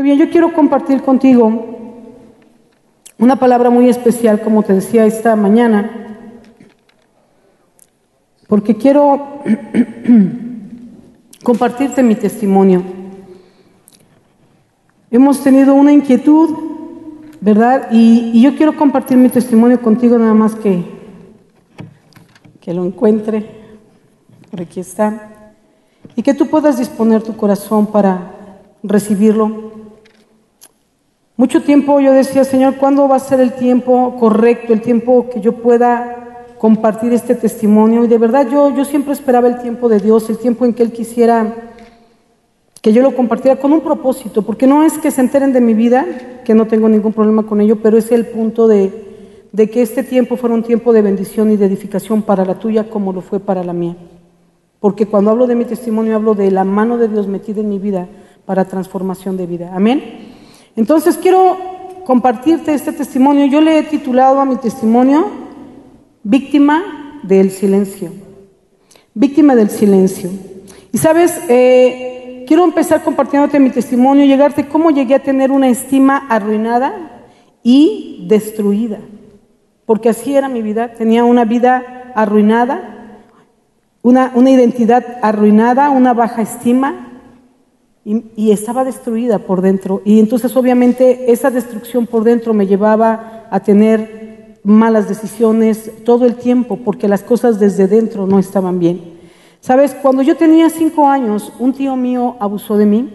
Muy bien, yo quiero compartir contigo una palabra muy especial, como te decía esta mañana, porque quiero compartirte mi testimonio. Hemos tenido una inquietud, ¿verdad? Y, yo quiero compartir mi testimonio contigo, nada más que, que lo encuentre. Aquí está. Y que tú puedas disponer tu corazón para recibirlo. Mucho tiempo yo decía, Señor, ¿cuándo va a ser el tiempo correcto, el tiempo que yo pueda compartir este testimonio? Y de verdad yo, yo siempre esperaba el tiempo de Dios, el tiempo en que Él quisiera que yo lo compartiera con un propósito, porque no es que se enteren de mi vida, que no tengo ningún problema con ello, pero es el punto de, de que este tiempo fuera un tiempo de bendición y de edificación para la tuya como lo fue para la mía. Porque cuando hablo de mi testimonio hablo de la mano de Dios metida en mi vida para transformación de vida. Amén. Entonces quiero compartirte este testimonio. Yo le he titulado a mi testimonio Víctima del Silencio. Víctima del Silencio. Y sabes, eh, quiero empezar compartiéndote mi testimonio, llegarte cómo llegué a tener una estima arruinada y destruida. Porque así era mi vida. Tenía una vida arruinada, una, una identidad arruinada, una baja estima, y, estaba destruida por dentro. Y entonces obviamente esa destrucción por dentro me llevaba a tener malas decisiones todo el tiempo porque las cosas desde dentro no estaban bien. Sabes, cuando yo tenía cinco años, un tío mío abusó de mí.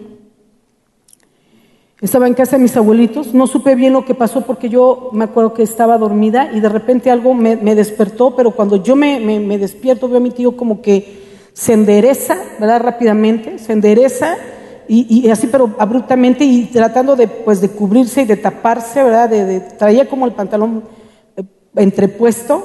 Estaba en casa de mis abuelitos, no supe bien lo que pasó porque yo me acuerdo que estaba dormida y de repente algo me, despertó, pero cuando yo me, me, despierto veo a mi tío como que se endereza, ¿verdad? Rápidamente, se endereza y, así, pero abruptamente y tratando de, pues, de cubrirse y de taparse, ¿verdad? De, traía como el pantalón eh, entrepuesto,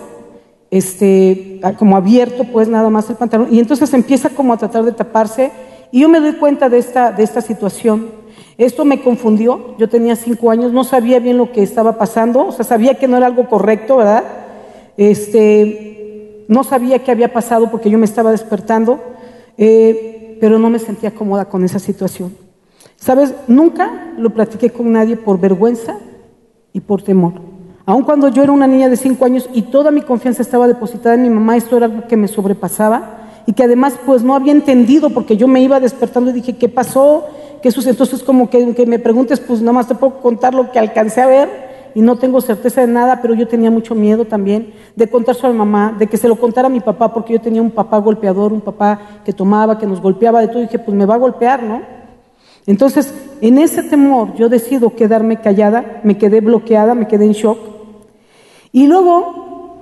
este, como abierto, pues nada más el pantalón, y entonces empieza como a tratar de taparse, y yo me doy cuenta de esta, de esta situación. Esto me confundió, yo tenía cinco años, no sabía bien lo que estaba pasando, o sea, sabía que no era algo correcto, ¿verdad? Este, no sabía qué había pasado porque yo me estaba despertando. Eh, pero no me sentía cómoda con esa situación. ¿Sabes? Nunca lo platiqué con nadie por vergüenza y por temor. Aun cuando yo era una niña de cinco años y toda mi confianza estaba depositada en mi mamá, esto era algo que me sobrepasaba y que además pues no había entendido porque yo me iba despertando y dije, ¿qué pasó? ¿Qué sucedió? Entonces como que, que me preguntes, pues nada más te puedo contar lo que alcancé a ver y no tengo certeza de nada, pero yo tenía mucho miedo también de contárselo a mi mamá, de que se lo contara a mi papá, porque yo tenía un papá golpeador, un papá que tomaba, que nos golpeaba de todo, y dije, pues me va a golpear, ¿no? Entonces, en ese temor yo decido quedarme callada, me quedé bloqueada, me quedé en shock. Y luego,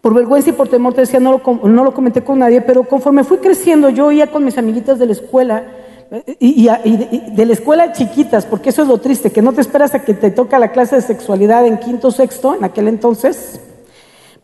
por vergüenza y por temor, te decía, no lo, no lo comenté con nadie, pero conforme fui creciendo, yo iba con mis amiguitas de la escuela, y, de, la escuela chiquitas, porque eso es lo triste, que no te esperas a que te toca la clase de sexualidad en quinto sexto, en aquel entonces,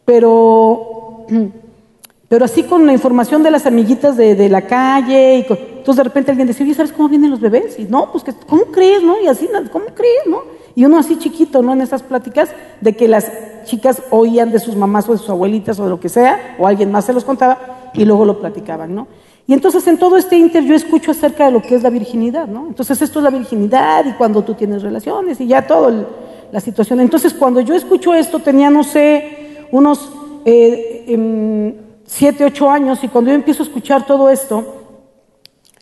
pero, pero así con la información de las amiguitas de, la calle, y entonces de repente alguien decía, oye, ¿sabes cómo vienen los bebés? Y no, pues que, ¿cómo crees, no? Y así, ¿cómo crees, no? Y uno así chiquito, ¿no? En esas pláticas de que las chicas oían de sus mamás o de sus abuelitas o de lo que sea, o alguien más se los contaba, y luego lo platicaban, ¿no? Y entonces en todo este inter yo escucho acerca de lo que es la virginidad, ¿no? Entonces esto es la virginidad y cuando tú tienes relaciones y ya todo la situación. Entonces cuando yo escucho esto tenía, no sé, unos eh, em, siete, ocho años y cuando yo empiezo a escuchar todo esto,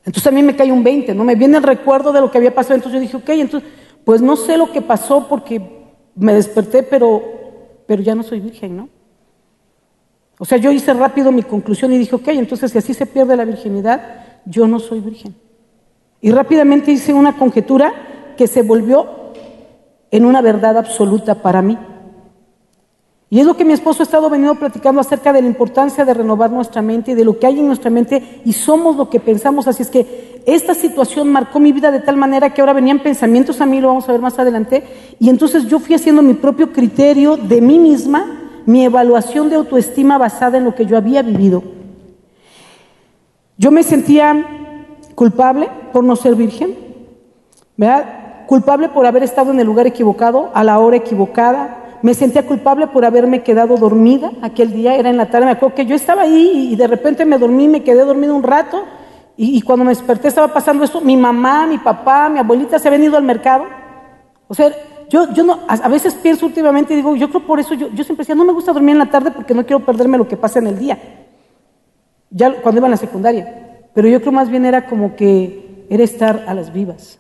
entonces a mí me cae un 20, ¿no? Me viene el recuerdo de lo que había pasado, entonces yo dije, ok, entonces, pues no sé lo que pasó porque me desperté, pero, pero ya no soy virgen, ¿no? O sea, yo hice rápido mi conclusión y dije, ok, entonces si así se pierde la virginidad, yo no soy virgen. Y rápidamente hice una conjetura que se volvió en una verdad absoluta para mí. Y es lo que mi esposo ha estado venido platicando acerca de la importancia de renovar nuestra mente y de lo que hay en nuestra mente y somos lo que pensamos. Así es que esta situación marcó mi vida de tal manera que ahora venían pensamientos a mí, lo vamos a ver más adelante, y entonces yo fui haciendo mi propio criterio de mí misma mi evaluación de autoestima basada en lo que yo había vivido. Yo me sentía culpable por no ser virgen, ¿verdad? Culpable por haber estado en el lugar equivocado, a la hora equivocada. Me sentía culpable por haberme quedado dormida aquel día, era en la tarde. Me acuerdo que yo estaba ahí y de repente me dormí, me quedé dormido un rato Y, cuando me desperté estaba pasando esto, mi mamá, mi papá, mi abuelita se habían ido al mercado. O sea, yo, yo no, a, veces pienso últimamente y digo, yo creo por eso, yo, yo siempre decía, no me gusta dormir en la tarde porque no quiero perderme lo que pasa en el día. Ya cuando iba en la secundaria. Pero yo creo más bien era como que era estar a las vivas.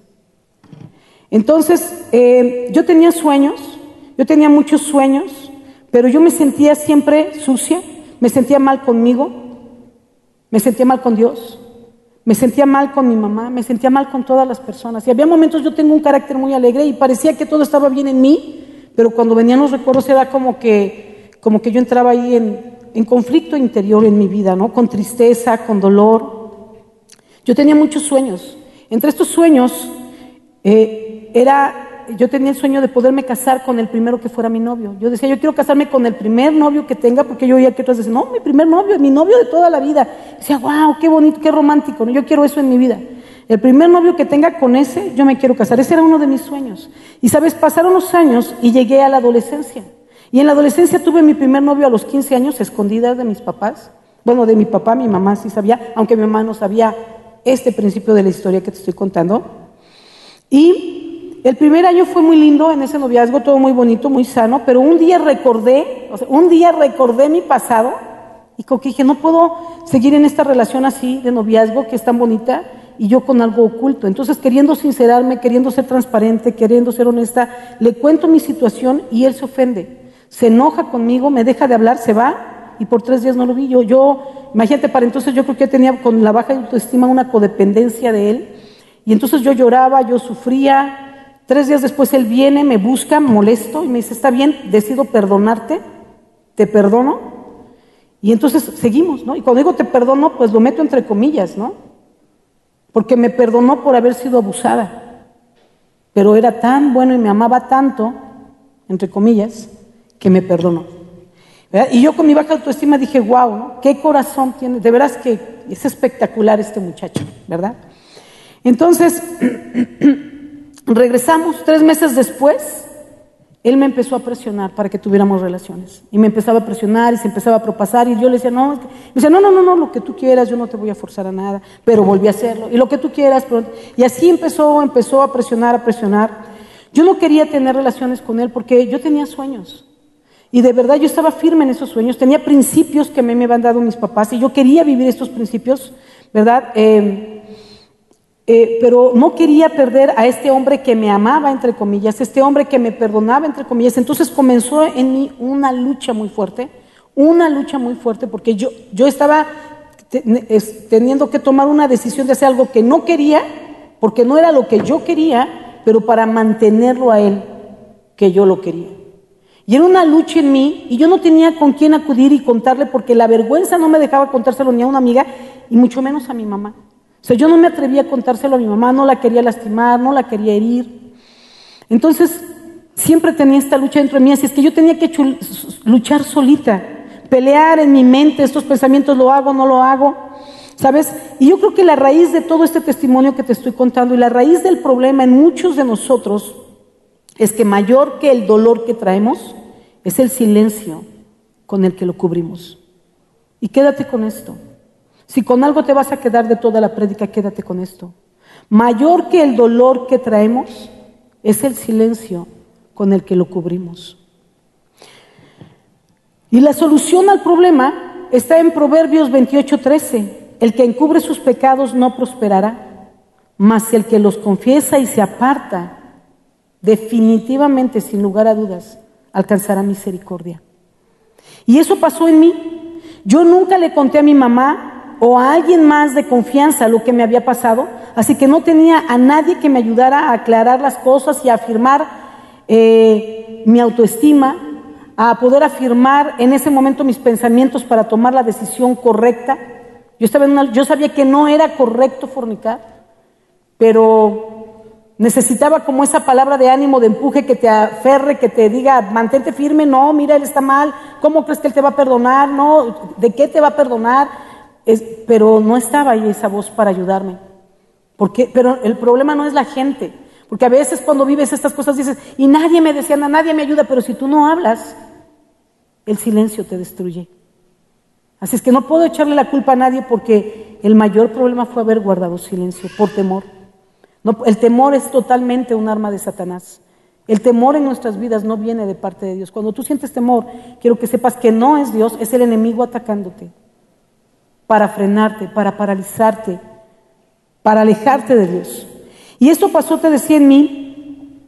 Entonces, eh, yo tenía sueños, yo tenía muchos sueños, pero yo me sentía siempre sucia, me sentía mal conmigo, me sentía mal con Dios, me sentía mal con mi mamá, me sentía mal con todas las personas. Y había momentos yo tengo un carácter muy alegre y parecía que todo estaba bien en mí, pero cuando venían los recuerdos era como que, como que yo entraba ahí en, conflicto interior en mi vida, ¿no? Con tristeza, con dolor. Yo tenía muchos sueños. Entre estos sueños eh, era yo tenía el sueño de poderme casar con el primero que fuera mi novio. Yo decía, yo quiero casarme con el primer novio que tenga, porque yo oía que otros decían, no, mi primer novio, mi novio de toda la vida. decía, wow, qué bonito, qué romántico, yo quiero eso en mi vida. El primer novio que tenga con ese, yo me quiero casar. Ese era uno de mis sueños. Y sabes, pasaron los años y llegué a la adolescencia. Y en la adolescencia tuve mi primer novio a los 15 años, escondida de mis papás. Bueno, de mi papá, mi mamá sí sabía, aunque mi mamá no sabía este principio de la historia que te estoy contando. Y el primer año fue muy lindo en ese noviazgo, todo muy bonito, muy sano, pero un día recordé, o sea, un día recordé mi pasado y que dije, no puedo seguir en esta relación así de noviazgo que es tan bonita y yo con algo oculto. Entonces, queriendo sincerarme, queriendo ser transparente, queriendo ser honesta, le cuento mi situación y él se ofende. Se enoja conmigo, me deja de hablar, se va y por tres días no lo vi. Yo, yo imagínate, para entonces yo creo que tenía con la baja autoestima una codependencia de él. Y entonces yo lloraba, yo sufría, Tres días después él viene, me busca, molesto y me dice, está bien, decido perdonarte, te perdono. Y entonces seguimos, ¿no? Y cuando digo te perdono, pues lo meto entre comillas, ¿no? Porque me perdonó por haber sido abusada. Pero era tan bueno y me amaba tanto, entre comillas, que me perdonó. Y yo con mi baja autoestima dije, wow, ¿no? qué corazón tiene. De veras que es espectacular este muchacho, ¿verdad? Entonces, Regresamos tres meses después, él me empezó a presionar para que tuviéramos relaciones. Y me empezaba a presionar y se empezaba a propasar. Y yo le decía, no, me decía, no, no, no, no, lo que tú quieras, yo no te voy a forzar a nada. Pero volví a hacerlo. Y lo que tú quieras. Y así empezó, empezó a presionar, a presionar. Yo no quería tener relaciones con él porque yo tenía sueños. Y de verdad yo estaba firme en esos sueños. Tenía principios que me, me habían dado mis papás y yo quería vivir estos principios, ¿verdad? Eh, eh, pero no quería perder a este hombre que me amaba, entre comillas, este hombre que me perdonaba, entre comillas. Entonces comenzó en mí una lucha muy fuerte, una lucha muy fuerte, porque yo, yo estaba teniendo que tomar una decisión de hacer algo que no quería, porque no era lo que yo quería, pero para mantenerlo a él, que yo lo quería. Y era una lucha en mí y yo no tenía con quién acudir y contarle porque la vergüenza no me dejaba contárselo ni a una amiga y mucho menos a mi mamá. O sea, yo no me atrevía a contárselo a mi mamá, no la quería lastimar, no la quería herir. Entonces, siempre tenía esta lucha dentro de mí, así es que yo tenía que luchar solita, pelear en mi mente estos pensamientos, lo hago, no lo hago, ¿sabes? Y yo creo que la raíz de todo este testimonio que te estoy contando y la raíz del problema en muchos de nosotros es que mayor que el dolor que traemos es el silencio con el que lo cubrimos. Y quédate con esto. Si con algo te vas a quedar de toda la prédica, quédate con esto. Mayor que el dolor que traemos es el silencio con el que lo cubrimos. Y la solución al problema está en Proverbios 28:13. El que encubre sus pecados no prosperará, mas el que los confiesa y se aparta, definitivamente, sin lugar a dudas, alcanzará misericordia. Y eso pasó en mí. Yo nunca le conté a mi mamá o a alguien más de confianza lo que me había pasado, así que no tenía a nadie que me ayudara a aclarar las cosas y a afirmar eh, mi autoestima, a poder afirmar en ese momento mis pensamientos para tomar la decisión correcta. Yo, estaba en yo sabía que no era correcto fornicar, pero necesitaba como esa palabra de ánimo, de empuje, que te aferre, que te diga, mantente firme, no, mira, él está mal, ¿cómo crees que él te va a perdonar? No, ¿de qué te va a perdonar? Pero no estaba ahí esa voz para ayudarme. Porque, pero el problema no es la gente. Porque a veces cuando vives estas cosas dices, y nadie me decía, nadie me ayuda, pero si tú no hablas, el silencio te destruye. Así es que no puedo echarle la culpa a nadie porque el mayor problema fue haber guardado silencio por temor. el temor es totalmente un arma de Satanás. El temor en nuestras vidas no viene de parte de Dios. Cuando tú sientes temor, quiero que sepas que no es Dios, es el enemigo atacándote para frenarte, para paralizarte, para alejarte de Dios. Y esto pasó, te decía, en mí.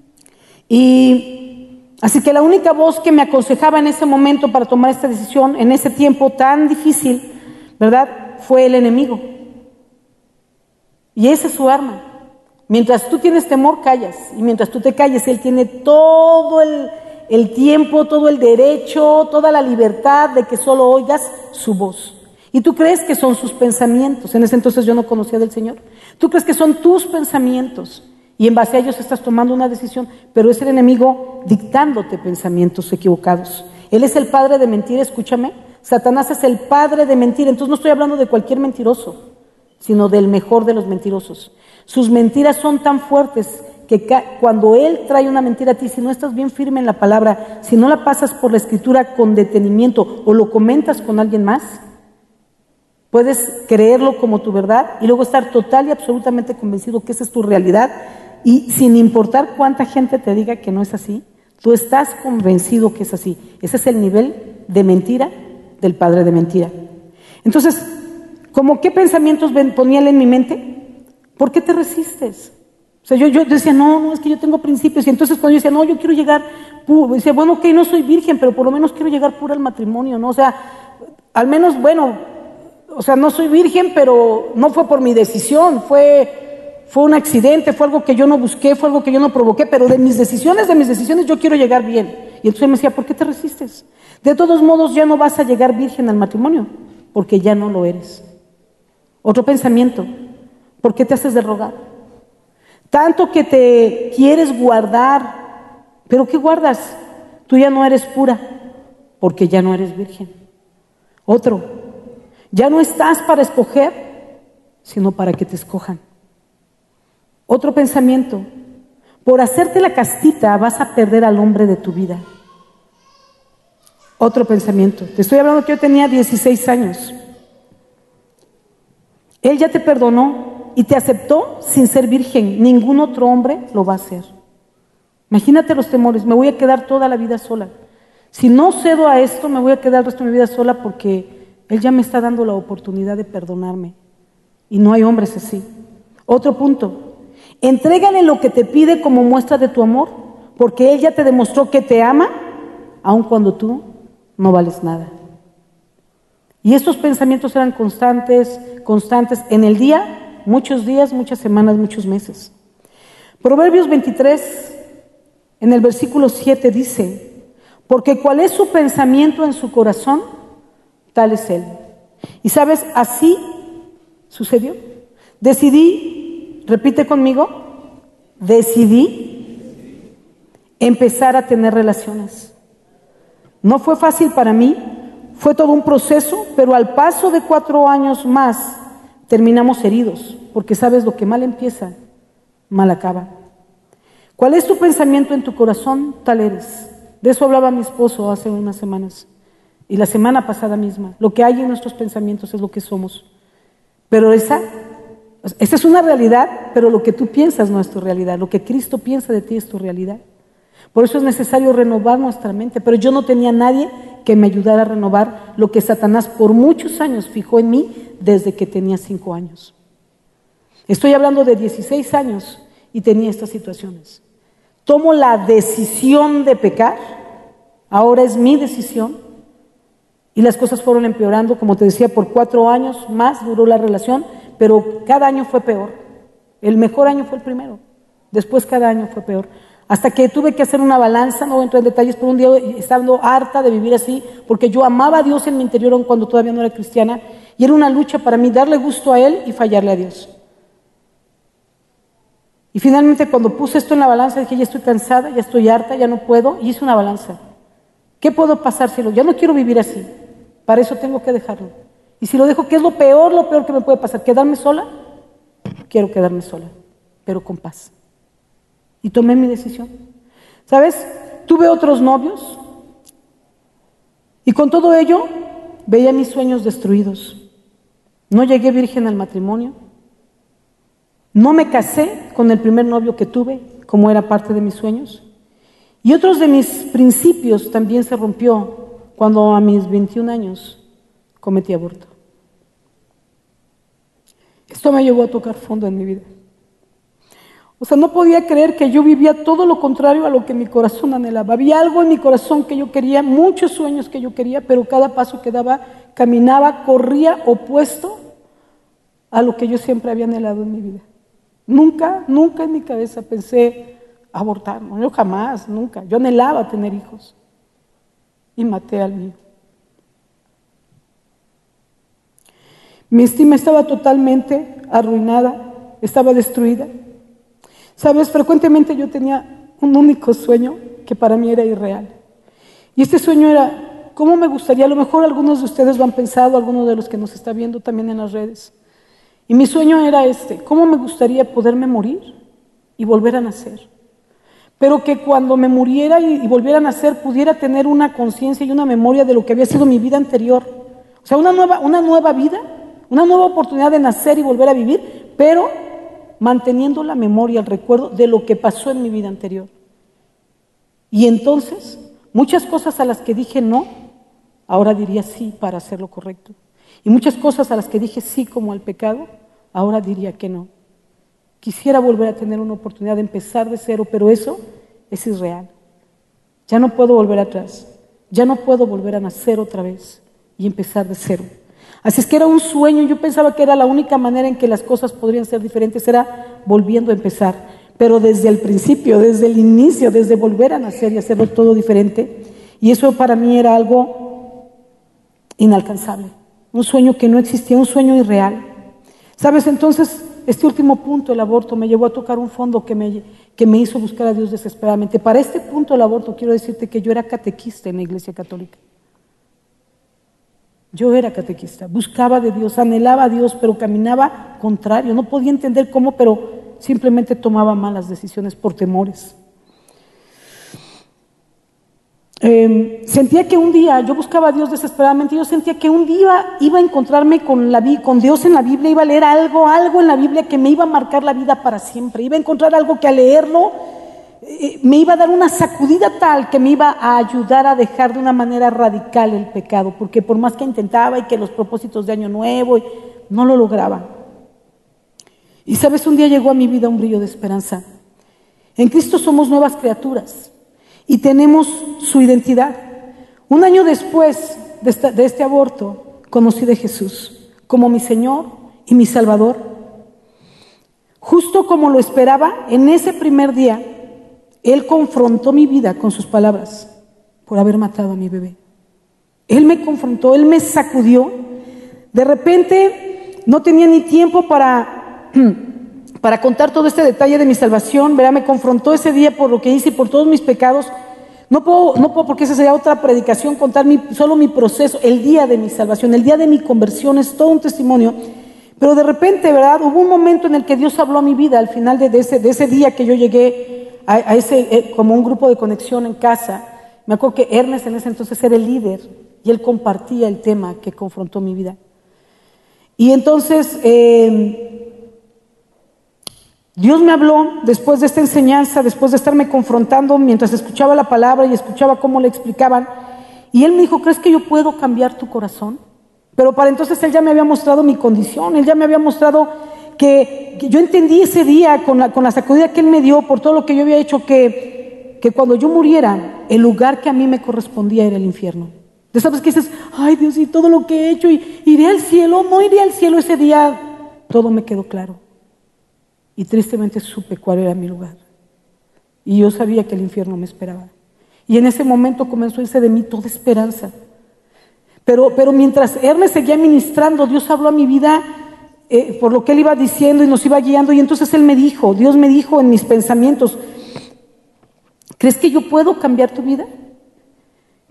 Y así que la única voz que me aconsejaba en ese momento para tomar esta decisión, en ese tiempo tan difícil, ¿verdad? Fue el enemigo. Y esa es su arma. Mientras tú tienes temor, callas. Y mientras tú te calles, Él tiene todo el, el tiempo, todo el derecho, toda la libertad de que solo oigas su voz. Y tú crees que son sus pensamientos. En ese entonces yo no conocía del Señor. Tú crees que son tus pensamientos. Y en base a ellos estás tomando una decisión, pero es el enemigo dictándote pensamientos equivocados. Él es el padre de mentira, escúchame. Satanás es el padre de mentira. Entonces no estoy hablando de cualquier mentiroso, sino del mejor de los mentirosos. Sus mentiras son tan fuertes que cuando Él trae una mentira a ti, si no estás bien firme en la palabra, si no la pasas por la escritura con detenimiento o lo comentas con alguien más, puedes creerlo como tu verdad y luego estar total y absolutamente convencido que esa es tu realidad y sin importar cuánta gente te diga que no es así, tú estás convencido que es así. Ese es el nivel de mentira del padre de mentira. Entonces, ¿cómo qué pensamientos ponía él en mi mente? ¿Por qué te resistes? O sea, yo, decía, no, no, es que yo tengo principios. Y entonces cuando yo decía, no, yo quiero llegar, puro, decía, bueno, ok, no soy virgen, pero por lo menos quiero llegar pura al matrimonio, ¿no? O sea, al menos, bueno, o sea, no soy virgen, pero no fue por mi decisión, fue, fue un accidente, fue algo que yo no busqué, fue algo que yo no provoqué, pero de mis decisiones, de mis decisiones yo quiero llegar bien. Y entonces me decía, ¿por qué te resistes? De todos modos ya no vas a llegar virgen al matrimonio, porque ya no lo eres. Otro pensamiento, ¿Por qué te haces de rogar? Tanto que te quieres guardar, pero ¿qué guardas? Tú ya no eres pura, porque ya no eres virgen. Otro, ya no estás para escoger, sino para que te escojan. Otro pensamiento, por hacerte la castita vas a perder al hombre de tu vida. Otro pensamiento, te estoy hablando que yo tenía 16 años. Él ya te perdonó, y te aceptó sin ser virgen. Ningún otro hombre lo va a hacer. Imagínate los temores, me voy a quedar toda la vida sola. Si no cedo a esto, me voy a quedar el resto de mi vida sola porque Él ya me está dando la oportunidad de perdonarme. Y no hay hombres así. Otro punto, entrégale lo que te pide como muestra de tu amor, porque Él ya te demostró que te ama, aun cuando tú no vales nada. Y estos pensamientos eran constantes, constantes en el día muchos días, muchas semanas, muchos meses. Proverbios 23, en el versículo 7 dice, porque cuál es su pensamiento en su corazón, tal es él. Y sabes, así sucedió. Decidí, repite conmigo, decidí empezar a tener relaciones. No fue fácil para mí, fue todo un proceso, pero al paso de cuatro años más terminamos heridos, porque sabes lo que mal empieza, mal acaba. ¿Cuál es tu pensamiento en tu corazón? Tal eres. De eso hablaba mi esposo hace unas semanas y la semana pasada misma. Lo que hay en nuestros pensamientos es lo que somos. Pero esa, esa es una realidad, pero lo que tú piensas no es tu realidad. Lo que Cristo piensa de ti es tu realidad. Por eso es necesario renovar nuestra mente. Pero yo no tenía nadie que me ayudara a renovar lo que Satanás por muchos años fijó en mí desde que tenía cinco años. Estoy hablando de 16 años y tenía estas situaciones. Tomo la decisión de pecar, ahora es mi decisión, y las cosas fueron empeorando, como te decía, por cuatro años más duró la relación, pero cada año fue peor. El mejor año fue el primero, después cada año fue peor. Hasta que tuve que hacer una balanza, no voy a entrar en detalles, pero un día estando harta de vivir así, porque yo amaba a Dios en mi interior aun cuando todavía no era cristiana, y era una lucha para mí darle gusto a Él y fallarle a Dios. Y finalmente cuando puse esto en la balanza dije, ya estoy cansada, ya estoy harta, ya no puedo, y hice una balanza. ¿Qué puedo pasárselo? Ya no quiero vivir así, para eso tengo que dejarlo. Y si lo dejo, ¿qué es lo peor, lo peor que me puede pasar? ¿Quedarme sola? Quiero quedarme sola, pero con paz. Y tomé mi decisión. ¿Sabes? Tuve otros novios y con todo ello veía mis sueños destruidos. No llegué virgen al matrimonio. No me casé con el primer novio que tuve, como era parte de mis sueños. Y otros de mis principios también se rompió cuando a mis 21 años cometí aborto. Esto me llevó a tocar fondo en mi vida. O sea, no podía creer que yo vivía todo lo contrario a lo que mi corazón anhelaba. Había algo en mi corazón que yo quería, muchos sueños que yo quería, pero cada paso que daba, caminaba, corría opuesto a lo que yo siempre había anhelado en mi vida. Nunca, nunca en mi cabeza pensé abortar, no, yo jamás, nunca. Yo anhelaba tener hijos y maté al mío. Mi estima estaba totalmente arruinada, estaba destruida. Sabes, frecuentemente yo tenía un único sueño que para mí era irreal. Y este sueño era, ¿cómo me gustaría? A lo mejor algunos de ustedes lo han pensado, algunos de los que nos está viendo también en las redes. Y mi sueño era este, ¿cómo me gustaría poderme morir y volver a nacer? Pero que cuando me muriera y, volviera a nacer pudiera tener una conciencia y una memoria de lo que había sido mi vida anterior. O sea, una nueva, una nueva vida una nueva oportunidad de nacer y volver a vivir, pero manteniendo la memoria, el recuerdo de lo que pasó en mi vida anterior. Y entonces, muchas cosas a las que dije no, ahora diría sí para hacer lo correcto. Y muchas cosas a las que dije sí como al pecado, ahora diría que no. Quisiera volver a tener una oportunidad de empezar de cero, pero eso es irreal. Ya no puedo volver atrás. Ya no puedo volver a nacer otra vez y empezar de cero. Así es que era un sueño, yo pensaba que era la única manera en que las cosas podrían ser diferentes, era volviendo a empezar. Pero desde el principio, desde el inicio, desde volver a nacer y hacerlo todo diferente. Y eso para mí era algo inalcanzable, un sueño que no existía, un sueño irreal. ¿Sabes? Entonces, este último punto, el aborto, me llevó a tocar un fondo que me, que me hizo buscar a Dios desesperadamente. Para este punto, el aborto, quiero decirte que yo era catequista en la Iglesia Católica. Yo era catequista, buscaba de Dios, anhelaba a Dios, pero caminaba contrario. No podía entender cómo, pero simplemente tomaba malas decisiones por temores. Em, sentía que un día, yo buscaba a Dios desesperadamente, yo sentía que un día iba a encontrarme con, la, con Dios en la Biblia, iba a leer algo, algo en la Biblia que me iba a marcar la vida para siempre, iba a encontrar algo que al leerlo eh, me iba a dar una sacudida tal que me iba a ayudar a dejar de una manera radical el pecado, porque por más que intentaba y que los propósitos de año nuevo, no lo lograba. Y sabes, un día llegó a mi vida un brillo de esperanza. En Cristo somos nuevas criaturas y tenemos su identidad. Un año después de, este aborto, conocí de Jesús como mi Señor y mi Salvador. Justo como lo esperaba, en ese primer día él confrontó mi vida con sus palabras por haber matado a mi bebé. Él me confrontó, Él me sacudió. De repente no tenía ni tiempo para, para contar todo este detalle de mi salvación. Verá, me confrontó ese día por lo que hice y por todos mis pecados. No puedo, no puedo porque esa sería otra predicación, contar solo mi proceso, el día de mi salvación, el día de mi conversión, es todo un testimonio. Pero de repente, ¿verdad? Hubo un momento en el que Dios habló a mi vida, al final de, ese, día que yo llegué a, ese, eh, como un grupo de conexión en casa. Me acuerdo que Ernest en ese entonces era el líder y él compartía el tema que confrontó mi vida. Y entonces em, Dios me habló después de esta enseñanza, después de estarme confrontando mientras escuchaba la palabra y escuchaba cómo le explicaban. Y él me dijo, ¿crees que yo puedo cambiar tu corazón? Pero para entonces él ya me había mostrado mi condición, él ya me había mostrado que, yo entendí ese día con la, sacudida que Él me dio por todo lo que yo había hecho, que, que cuando yo muriera, el lugar que a mí me correspondía era el infierno. De sabes que dices, ay Dios, y todo lo que he hecho, y iré al cielo, no iré al cielo ese día, todo me quedó claro. Y tristemente supe cuál era mi lugar. Y yo sabía que el infierno me esperaba. Y en ese momento comenzó a irse de mí toda esperanza. Pero, pero mientras Ernest seguía ministrando, Dios habló a mi vida eh, por lo que él iba diciendo y nos iba guiando. Y entonces él me dijo, Dios me dijo en mis pensamientos, ¿crees que yo puedo cambiar tu vida?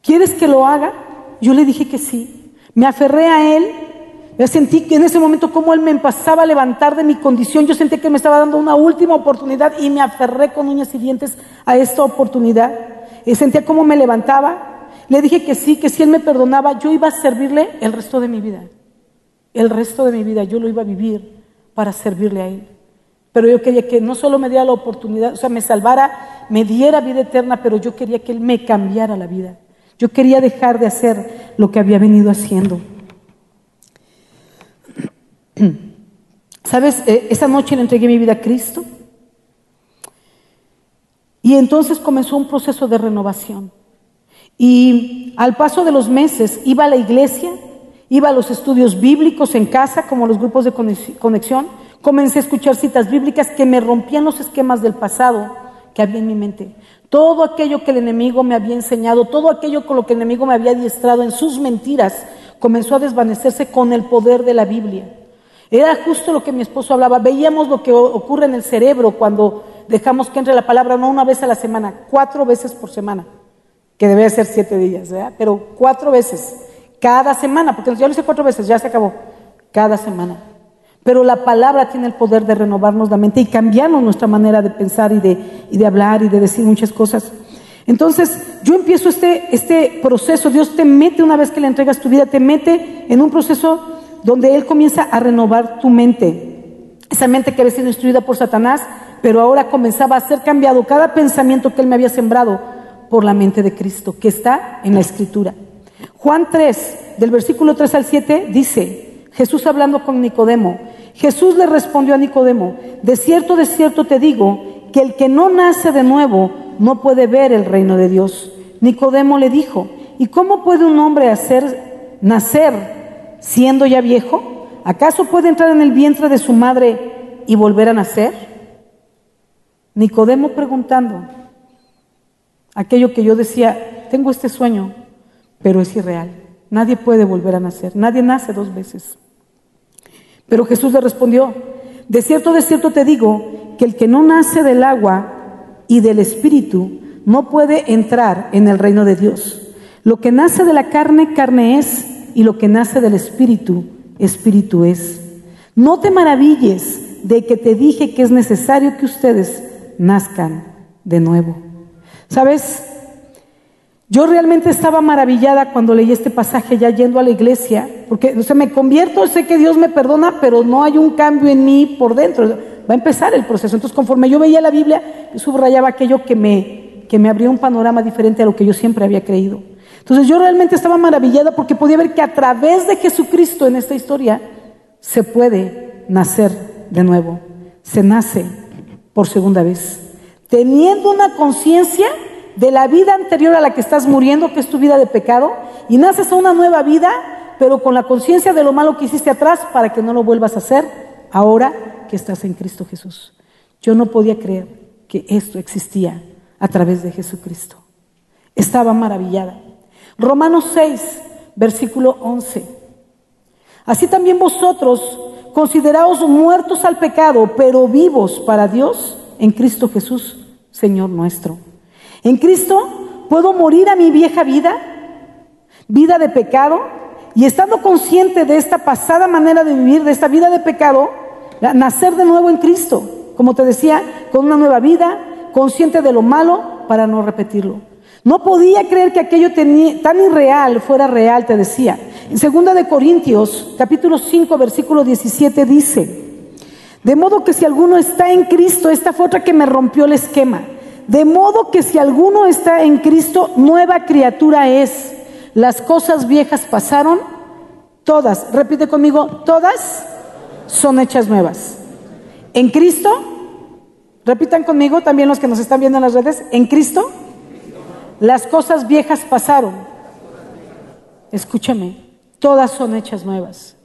¿Quieres que lo haga? Yo le dije que sí. Me aferré a él. Me sentí que en ese momento como él me empezaba a levantar de mi condición, yo sentí que me estaba dando una última oportunidad y me aferré con uñas y dientes a esta oportunidad. Y sentía cómo me levantaba Le dije que sí, que si Él me perdonaba, yo iba a servirle el resto de mi vida. El resto de mi vida yo lo iba a vivir para servirle a Él. Pero yo quería que no solo me diera la oportunidad, o sea, me salvara, me diera vida eterna, pero yo quería que Él me cambiara la vida. Yo quería dejar de hacer lo que había venido haciendo. ¿Sabes? Eh, esa noche le entregué mi vida a Cristo. Y entonces comenzó un proceso de renovación. Y al paso de los meses iba a la iglesia, iba a los estudios bíblicos en casa, como los grupos de conexión. Comencé a escuchar citas bíblicas que me rompían los esquemas del pasado que había en mi mente. Todo aquello que el enemigo me había enseñado, todo aquello con lo que el enemigo me había adiestrado en sus mentiras, comenzó a desvanecerse con el poder de la Biblia. Era justo lo que mi esposo hablaba. Veíamos lo que ocurre en el cerebro cuando dejamos que entre la palabra no una vez a la semana, cuatro veces por semana, que debe ser siete días, ¿verdad? Pero cuatro veces, cada semana, porque yo lo hice cuatro veces, ya se acabó, cada semana. Pero la palabra tiene el poder de renovarnos la mente y cambiarnos nuestra manera de pensar y de, y de hablar y de decir muchas cosas. Entonces, yo empiezo este, este proceso, Dios te mete una vez que le entregas tu vida, te mete en un proceso donde Él comienza a renovar tu mente. Esa mente que había sido instruida por Satanás, pero ahora comenzaba a ser cambiado cada pensamiento que Él me había sembrado por la mente de Cristo, que está en la Escritura. Juan 3, del versículo 3 al 7, dice, Jesús hablando con Nicodemo, Jesús le respondió a Nicodemo, de cierto, de cierto te digo, que el que no nace de nuevo no puede ver el reino de Dios. Nicodemo le dijo, ¿y cómo puede un hombre hacer nacer siendo ya viejo? ¿Acaso puede entrar en el vientre de su madre y volver a nacer? Nicodemo preguntando, aquello que yo decía, tengo este sueño, pero es irreal. Nadie puede volver a nacer, nadie nace dos veces. Pero Jesús le respondió, de cierto, de cierto te digo, que el que no nace del agua y del espíritu no puede entrar en el reino de Dios. Lo que nace de la carne, carne es, y lo que nace del Espíritu, Espíritu es. No te maravilles de que te dije que es necesario que ustedes nazcan de nuevo. ¿Sabes? Yo realmente estaba maravillada cuando leí este pasaje ya yendo a la iglesia, porque o sea, me convierto, sé que Dios me perdona, pero no hay un cambio en mí por dentro. Va a empezar el proceso. Entonces, conforme yo veía la Biblia, subrayaba aquello que me, que me abría un panorama diferente a lo que yo siempre había creído. Entonces yo realmente estaba maravillada porque podía ver que a través de Jesucristo en esta historia se puede nacer de nuevo. Se nace por segunda vez. Teniendo una conciencia de la vida anterior a la que estás muriendo, que es tu vida de pecado, y naces a una nueva vida, pero con la conciencia de lo malo que hiciste atrás para que no lo vuelvas a hacer ahora que estás en Cristo Jesús. Yo no podía creer que esto existía a través de Jesucristo. Estaba maravillada. Romanos 6, versículo 11. Así también vosotros, consideraos muertos al pecado, pero vivos para Dios en Cristo Jesús, Señor nuestro. En Cristo puedo morir a mi vieja vida, vida de pecado, y estando consciente de esta pasada manera de vivir, de esta vida de pecado, nacer de nuevo en Cristo, como te decía, con una nueva vida, consciente de lo malo para no repetirlo. No podía creer que aquello tan irreal fuera real, te decía. En 2 de Corintios, capítulo 5, versículo 17 dice, de modo que si alguno está en Cristo, esta fue otra que me rompió el esquema. De modo que si alguno está en Cristo, nueva criatura es. Las cosas viejas pasaron, todas, repite conmigo, todas son hechas nuevas. En Cristo, repitan conmigo también los que nos están viendo en las redes, en Cristo las cosas viejas pasaron. Escúchame, todas son hechas nuevas.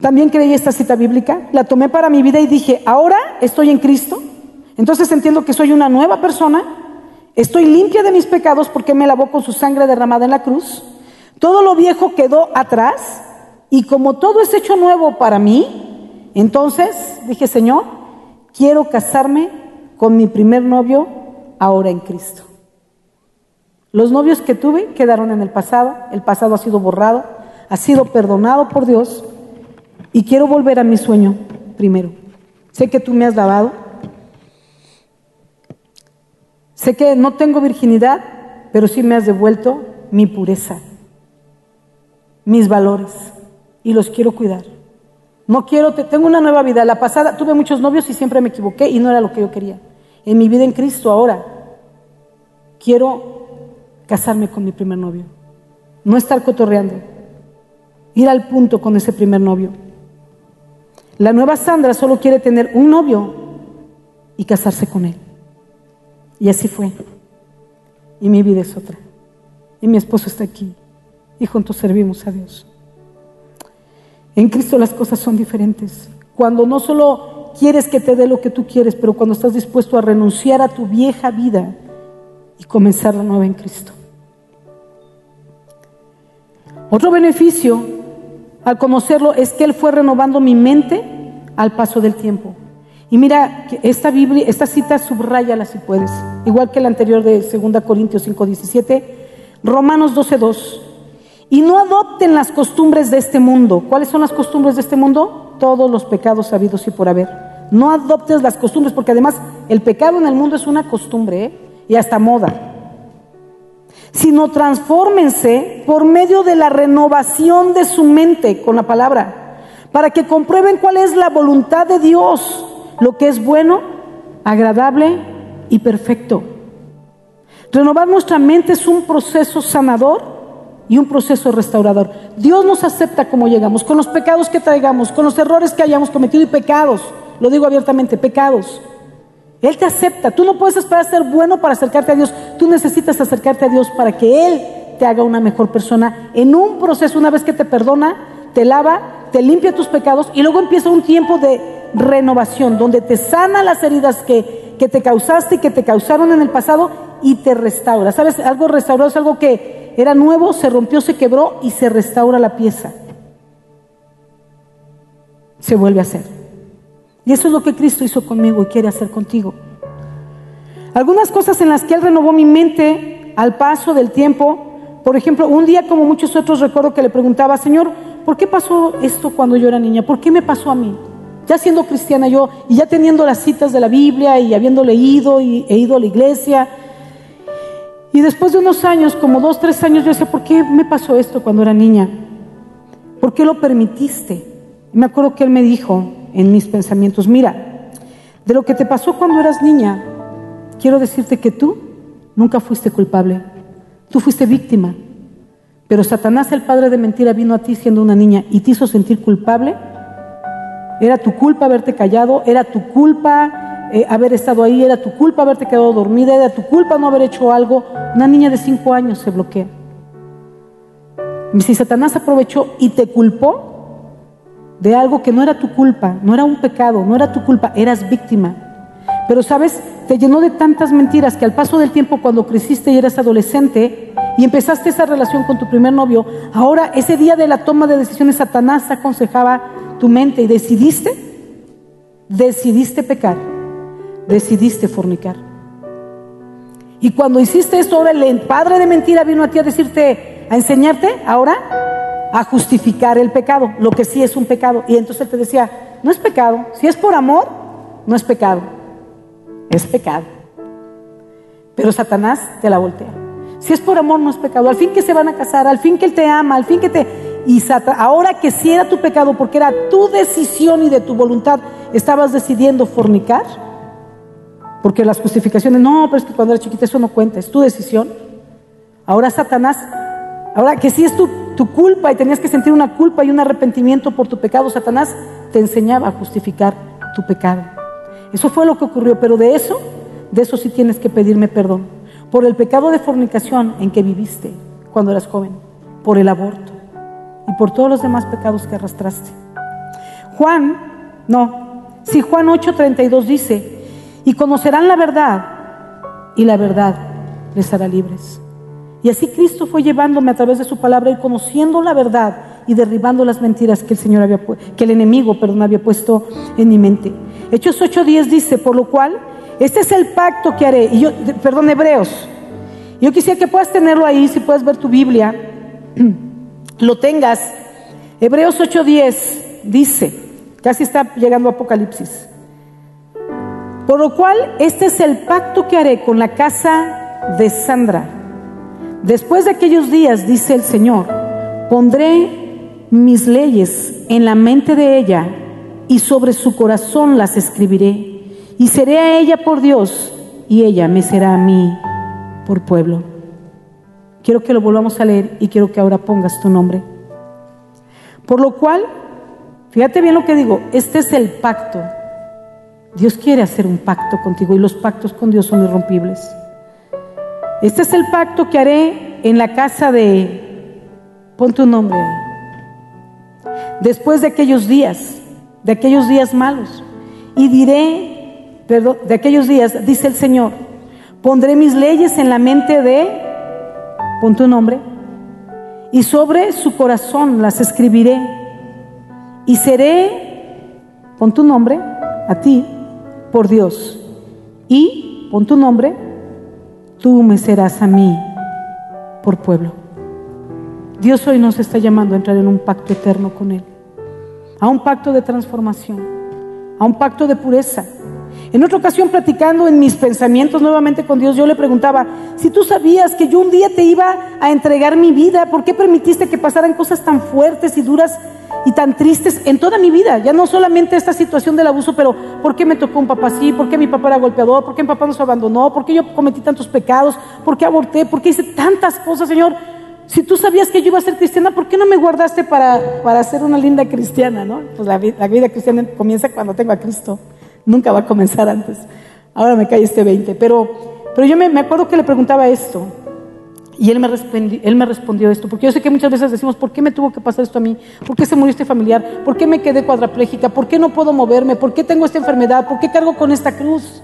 También creí esta cita bíblica, la tomé para mi vida y dije, ahora estoy en Cristo, entonces entiendo que soy una nueva persona, estoy limpia de mis pecados porque me lavó con su sangre derramada en la cruz, todo lo viejo quedó atrás y como todo es hecho nuevo para mí, entonces dije, Señor, quiero casarme con mi primer novio ahora en Cristo. Los novios que tuve quedaron en el pasado, el pasado ha sido borrado, ha sido perdonado por Dios y quiero volver a mi sueño primero. Sé que tú me has lavado, Sé que no tengo virginidad, pero sí me has devuelto mi pureza, mis valores, y los quiero cuidar. No quiero, tengo una nueva vida. La pasada tuve muchos novios y siempre me equivoqué y no era lo que yo quería. En mi vida en Cristo ahora quiero casarme con mi primer novio. No estar cotorreando. Ir al punto con ese primer novio. La nueva Sandra solo quiere tener un novio y casarse con él. Y así fue. Y mi vida es otra. Y mi esposo está aquí. Y juntos servimos a Dios. En Cristo las cosas son diferentes. Cuando no solo quieres que te dé lo que tú quieres, pero cuando estás dispuesto a renunciar a tu vieja vida y comenzar la nueva en Cristo. Otro beneficio al conocerlo es que Él fue renovando mi mente al paso del tiempo. Y mira, esta Biblia, esta cita subrayala si puedes, igual que la anterior de 2 Corintios 5:17, Romanos 12:2. Y no adopten las costumbres de este mundo. ¿Cuáles son las costumbres de este mundo? Todos los pecados sabidos y por haber. No adoptes las costumbres, porque además el pecado en el mundo es una costumbre ¿eh? y hasta moda. Sino transfórmense por medio de la renovación de su mente con la palabra, para que comprueben cuál es la voluntad de Dios, lo que es bueno, agradable y perfecto. Renovar nuestra mente es un proceso sanador y un proceso restaurador. Dios nos acepta como llegamos, con los pecados que traigamos, con los errores que hayamos cometido y pecados, lo digo abiertamente, pecados. Él te acepta. Tú no puedes esperar ser bueno para acercarte a Dios. Tú necesitas acercarte a Dios para que Él te haga una mejor persona. En un proceso, una vez que te perdona, te lava, te limpia tus pecados y luego empieza un tiempo de renovación, donde te sana las heridas que, que te causaste y que te causaron en el pasado y te restaura. ¿Sabes? Algo restaurado es algo que era nuevo, se rompió, se quebró y se restaura la pieza. Se vuelve a hacer. Y eso es lo que Cristo hizo conmigo y quiere hacer contigo. Algunas cosas en las que Él renovó mi mente al paso del tiempo. Por ejemplo, un día como muchos otros recuerdo que le preguntaba, Señor, ¿por qué pasó esto cuando yo era niña? ¿Por qué me pasó a mí? Ya siendo cristiana yo y ya teniendo las citas de la Biblia y habiendo leído y he ido a la iglesia y después de unos años, como dos, tres años, yo decía, ¿por qué me pasó esto cuando era niña? ¿Por qué lo permitiste? Y me acuerdo que él me dijo en mis pensamientos, mira, de lo que te pasó cuando eras niña, quiero decirte que tú nunca fuiste culpable, tú fuiste víctima. Pero Satanás, el padre de mentira, vino a ti siendo una niña y te hizo sentir culpable. Era tu culpa haberte callado, era tu culpa eh, haber estado ahí, era tu culpa haberte quedado dormida, era tu culpa no haber hecho algo. Una niña de cinco años se bloquea. Si Satanás aprovechó y te culpó de algo que no era tu culpa, no era un pecado, no era tu culpa, eras víctima. Pero sabes, te llenó de tantas mentiras que al paso del tiempo cuando creciste y eras adolescente y empezaste esa relación con tu primer novio, ahora ese día de la toma de decisiones Satanás aconsejaba tu mente y decidiste, decidiste pecar decidiste fornicar. Y cuando hiciste esto, ahora el padre de mentira vino a ti a decirte, a enseñarte ahora a justificar el pecado, lo que sí es un pecado. Y entonces él te decía, no es pecado, si es por amor, no es pecado, es pecado. Pero Satanás te la voltea. Si es por amor, no es pecado. Al fin que se van a casar, al fin que él te ama, al fin que te... Y ahora que si era tu pecado, porque era tu decisión y de tu voluntad, estabas decidiendo fornicar, porque las justificaciones, no, pero es que cuando era chiquita eso no cuenta, es tu decisión. Ahora Satanás, ahora que si es tu, tu culpa y tenías que sentir una culpa y un arrepentimiento por tu pecado, Satanás te enseñaba a justificar tu pecado. Eso fue lo que ocurrió, pero de eso, de eso sí tienes que pedirme perdón. Por el pecado de fornicación en que viviste cuando eras joven, por el aborto y por todos los demás pecados que arrastraste. Juan, no, si Juan 8:32 dice, y conocerán la verdad y la verdad les hará libres. Y así Cristo fue llevándome a través de su palabra y conociendo la verdad y derribando las mentiras que el Señor había que el enemigo, había puesto en mi mente. Hechos 8:10 dice, por lo cual este es el pacto que haré. Y yo, perdón, Hebreos. Yo quisiera que puedas tenerlo ahí, si puedes ver tu Biblia, lo tengas. Hebreos 8:10 dice, casi está llegando Apocalipsis. Por lo cual, este es el pacto que haré con la casa de Sandra. Después de aquellos días, dice el Señor, pondré mis leyes en la mente de ella y sobre su corazón las escribiré. Y seré a ella por Dios y ella me será a mí por pueblo. Quiero que lo volvamos a leer y quiero que ahora pongas tu nombre. Por lo cual, fíjate bien lo que digo, este es el pacto. Dios quiere hacer un pacto contigo y los pactos con Dios son irrompibles. Este es el pacto que haré en la casa de, pon tu nombre después de aquellos días, de aquellos días malos, y diré, perdón, de aquellos días, dice el Señor, pondré mis leyes en la mente de, pon tu nombre, y sobre su corazón las escribiré, y seré, pon tu nombre, a ti, por Dios. Y, pon tu nombre, tú me serás a mí por pueblo. Dios hoy nos está llamando a entrar en un pacto eterno con Él, a un pacto de transformación, a un pacto de pureza. En otra ocasión, platicando en mis pensamientos nuevamente con Dios, yo le preguntaba, si tú sabías que yo un día te iba a entregar mi vida, ¿por qué permitiste que pasaran cosas tan fuertes y duras y tan tristes en toda mi vida. Ya no solamente esta situación del abuso, pero ¿por qué me tocó un papá así? ¿Por qué mi papá era golpeador? ¿Por qué mi papá nos abandonó? ¿Por qué yo cometí tantos pecados? ¿Por qué aborté? ¿Por qué hice tantas cosas, Señor? Si tú sabías que yo iba a ser cristiana, ¿por qué no me guardaste para, para ser una linda cristiana? ¿no? Pues la, la vida cristiana comienza cuando tengo a Cristo. Nunca va a comenzar antes. Ahora me cae este 20. Pero, pero yo me, acuerdo que le preguntaba esto. Y él me, respondió, él me respondió esto, porque yo sé que muchas veces decimos, ¿por qué me tuvo que pasar esto a mí? ¿Por qué se murió este familiar? ¿Por qué me quedé cuadraplégica? ¿Por qué no puedo moverme? ¿Por qué tengo esta enfermedad? ¿Por qué cargo con esta cruz?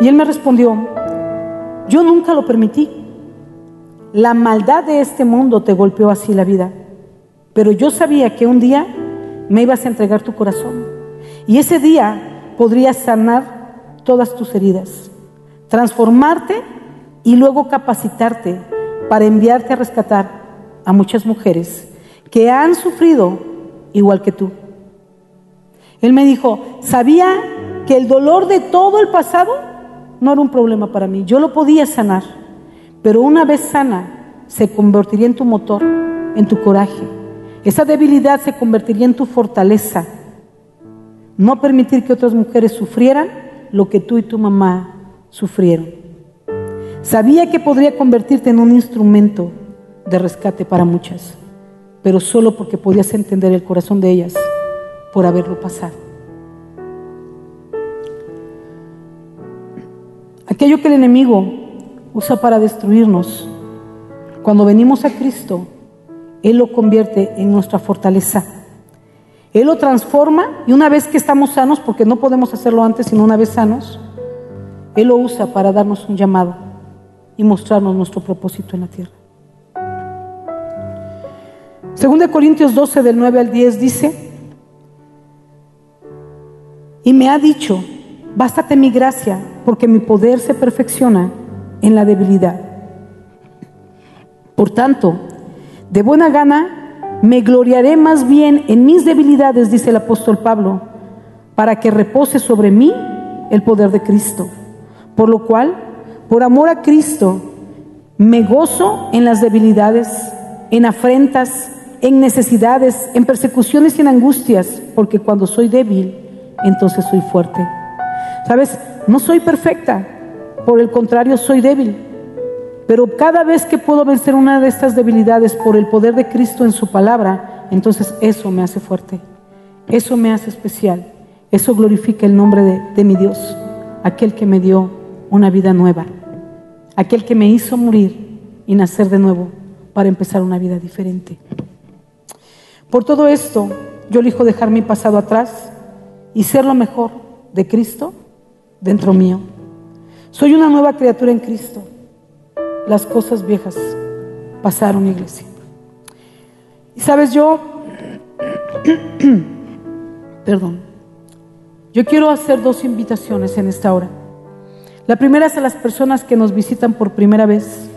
Y él me respondió, yo nunca lo permití. La maldad de este mundo te golpeó así la vida, pero yo sabía que un día me ibas a entregar tu corazón y ese día podrías sanar todas tus heridas, transformarte y luego capacitarte para enviarte a rescatar a muchas mujeres que han sufrido igual que tú. Él me dijo, sabía que el dolor de todo el pasado no era un problema para mí, yo lo podía sanar, pero una vez sana se convertiría en tu motor, en tu coraje. Esa debilidad se convertiría en tu fortaleza. No permitir que otras mujeres sufrieran lo que tú y tu mamá sufrieron. Sabía que podría convertirte en un instrumento de rescate para muchas, pero solo porque podías entender el corazón de ellas por haberlo pasado. Aquello que el enemigo usa para destruirnos, cuando venimos a Cristo, Él lo convierte en nuestra fortaleza. Él lo transforma y una vez que estamos sanos, porque no podemos hacerlo antes sino una vez sanos, Él lo usa para darnos un llamado y mostrarnos nuestro propósito en la tierra. Según Corintios 12 del 9 al 10 dice, y me ha dicho, bástate mi gracia, porque mi poder se perfecciona en la debilidad. Por tanto, de buena gana me gloriaré más bien en mis debilidades, dice el apóstol Pablo, para que repose sobre mí el poder de Cristo. Por lo cual, por amor a Cristo, me gozo en las debilidades, en afrentas, en necesidades, en persecuciones y en angustias, porque cuando soy débil, entonces soy fuerte. ¿Sabes? No soy perfecta, por el contrario, soy débil. Pero cada vez que puedo vencer una de estas debilidades por el poder de Cristo en su palabra, entonces eso me hace fuerte, eso me hace especial, eso glorifica el nombre de, mi Dios, aquel que me dio una vida nueva aquel que me hizo morir y nacer de nuevo para empezar una vida diferente. Por todo esto, yo elijo dejar mi pasado atrás y ser lo mejor de Cristo dentro mío. Soy una nueva criatura en Cristo. Las cosas viejas pasaron, iglesia. Y sabes, yo, perdón, yo quiero hacer dos invitaciones en esta hora. La primera es a las personas que nos visitan por primera vez.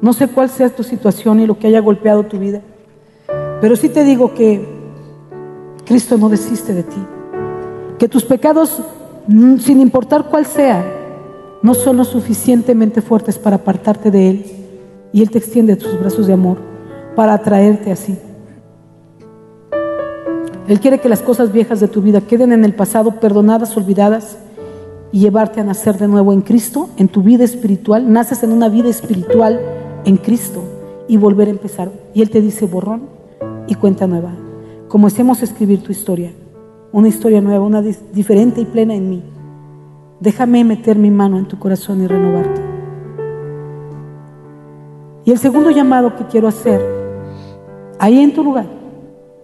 No sé cuál sea tu situación y lo que haya golpeado tu vida, pero sí te digo que Cristo no desiste de ti. que tus pecados, mm, sin importar cuál sea, no son lo suficientemente fuertes para apartarte de Él. Y Él te extiende tus brazos de amor para atraerte así. Él quiere que las cosas viejas de tu vida queden en el pasado, perdonadas, olvidadas, y llevarte a nacer de nuevo en Cristo, en tu vida espiritual. Naces en una vida espiritual en Cristo y volver a empezar. Y Él te dice borrón y cuenta nueva. Como hacemos escribir tu historia, una historia nueva, una diferente y plena en mí. Déjame meter mi mano en tu corazón y renovarte. Y el segundo llamado que quiero hacer, ahí en tu lugar,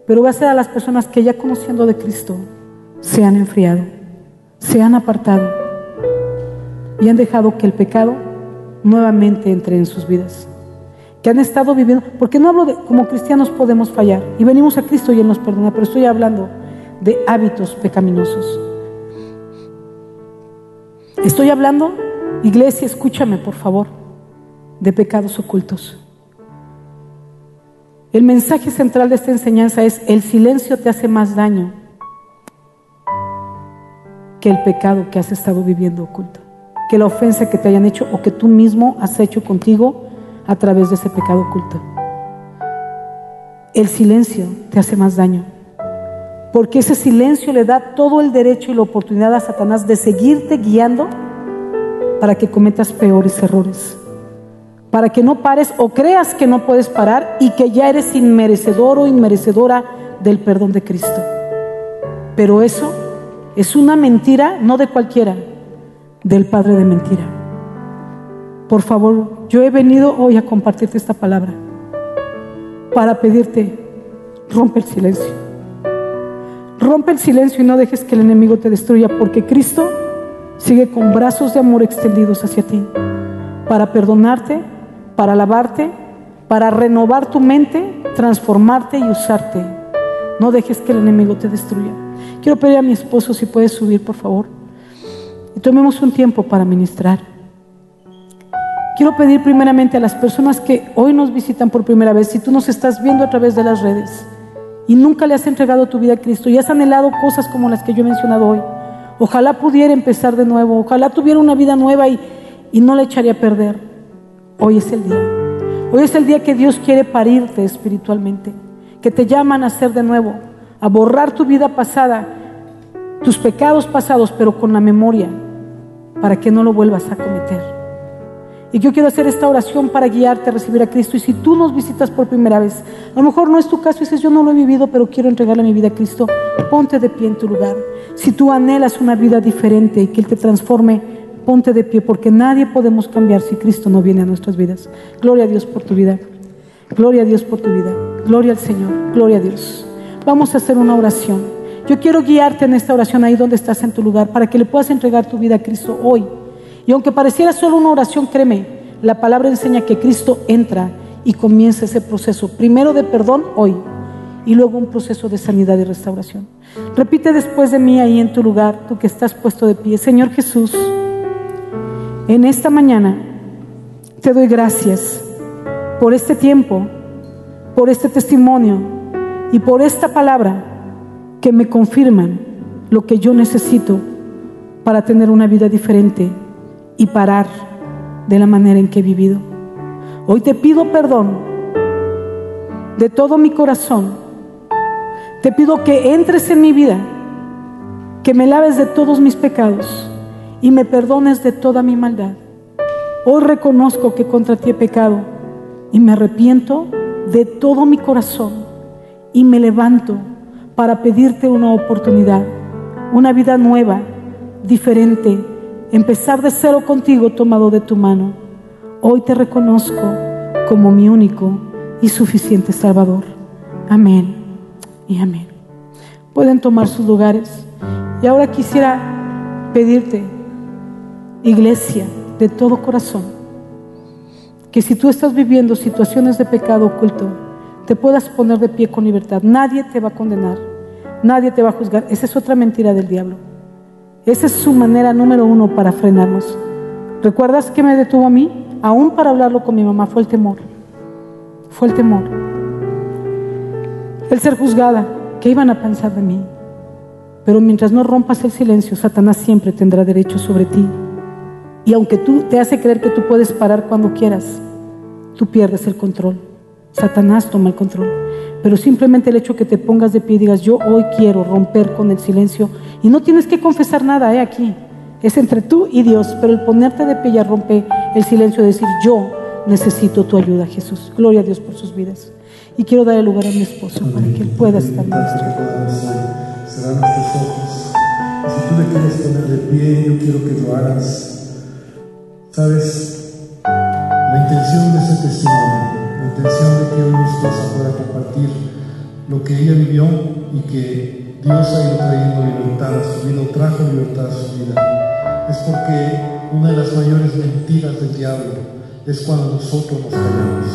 pero va a ser a las personas que ya conociendo de Cristo se han enfriado, se han apartado y han dejado que el pecado nuevamente entre en sus vidas. Que han estado viviendo, porque no hablo de como cristianos podemos fallar y venimos a Cristo y Él nos perdona, pero estoy hablando de hábitos pecaminosos. Estoy hablando, iglesia, escúchame por favor, de pecados ocultos. El mensaje central de esta enseñanza es, el silencio te hace más daño que el pecado que has estado viviendo oculto, que la ofensa que te hayan hecho o que tú mismo has hecho contigo a través de ese pecado oculto. El silencio te hace más daño, porque ese silencio le da todo el derecho y la oportunidad a Satanás de seguirte guiando para que cometas peores errores para que no pares o creas que no puedes parar y que ya eres inmerecedor o inmerecedora del perdón de Cristo. Pero eso es una mentira, no de cualquiera, del Padre de mentira. Por favor, yo he venido hoy a compartirte esta palabra para pedirte, rompe el silencio. Rompe el silencio y no dejes que el enemigo te destruya, porque Cristo sigue con brazos de amor extendidos hacia ti para perdonarte para lavarte, para renovar tu mente, transformarte y usarte. No dejes que el enemigo te destruya. Quiero pedir a mi esposo si puede subir, por favor. Y tomemos un tiempo para ministrar. Quiero pedir primeramente a las personas que hoy nos visitan por primera vez, si tú nos estás viendo a través de las redes y nunca le has entregado tu vida a Cristo y has anhelado cosas como las que yo he mencionado hoy, ojalá pudiera empezar de nuevo, ojalá tuviera una vida nueva y, y no la echaría a perder. Hoy es el día. Hoy es el día que Dios quiere parirte espiritualmente, que te llaman a ser de nuevo, a borrar tu vida pasada, tus pecados pasados, pero con la memoria, para que no lo vuelvas a cometer. Y yo quiero hacer esta oración para guiarte a recibir a Cristo. Y si tú nos visitas por primera vez, a lo mejor no es tu caso dices, yo no lo he vivido, pero quiero entregarle mi vida a Cristo, ponte de pie en tu lugar. Si tú anhelas una vida diferente y que Él te transforme, ponte de pie porque nadie podemos cambiar si Cristo no viene a nuestras vidas. Gloria a Dios por tu vida. Gloria a Dios por tu vida. Gloria al Señor. Gloria a Dios. Vamos a hacer una oración. Yo quiero guiarte en esta oración ahí donde estás en tu lugar para que le puedas entregar tu vida a Cristo hoy. Y aunque pareciera solo una oración, créeme, la palabra enseña que Cristo entra y comienza ese proceso, primero de perdón hoy y luego un proceso de sanidad y restauración. Repite después de mí ahí en tu lugar, tú que estás puesto de pie, Señor Jesús. En esta mañana te doy gracias por este tiempo, por este testimonio y por esta palabra que me confirman lo que yo necesito para tener una vida diferente y parar de la manera en que he vivido. Hoy te pido perdón de todo mi corazón. Te pido que entres en mi vida, que me laves de todos mis pecados y me perdones de toda mi maldad. Hoy reconozco que contra ti he pecado y me arrepiento de todo mi corazón y me levanto para pedirte una oportunidad, una vida nueva, diferente, empezar de cero contigo tomado de tu mano. Hoy te reconozco como mi único y suficiente Salvador. Amén y amén. Pueden tomar sus lugares. Y ahora quisiera pedirte iglesia, de todo corazón, que si tú estás viviendo situaciones de pecado oculto, te puedas poner de pie con libertad. Nadie te va a condenar, nadie te va a juzgar. Esa es otra mentira del diablo. Esa es su manera número uno para frenarnos. ¿Recuerdas que me detuvo a mí? Aún para hablarlo con mi mamá fue el temor. Fue el temor. El ser juzgada. ¿Qué iban a pensar de mí? Pero mientras no rompas el silencio, Satanás siempre tendrá derecho sobre ti. Y aunque tú te hace creer que tú puedes parar cuando quieras, tú pierdes el control. Satanás toma el control. Pero simplemente el hecho que te pongas de pie y digas, yo hoy quiero romper con el silencio. Y no tienes que confesar nada, ¿eh? Aquí. Es entre tú y Dios. Pero el ponerte de pie ya rompe el silencio de decir, yo necesito tu ayuda, Jesús. Gloria a Dios por sus vidas. Y quiero darle lugar a mi esposo para que él pueda estar nuestro. Nuestros. Si tú le quieres poner de pie, yo quiero que lo hagas. Sabes, la intención de ese testimonio intención de que hoy mi esposa pueda compartir lo que ella vivió y que Dios ha ido trayendo libertad a su vida, trajo libertad a su vida, es porque una de las mayores mentiras del diablo es cuando nosotros nos callamos,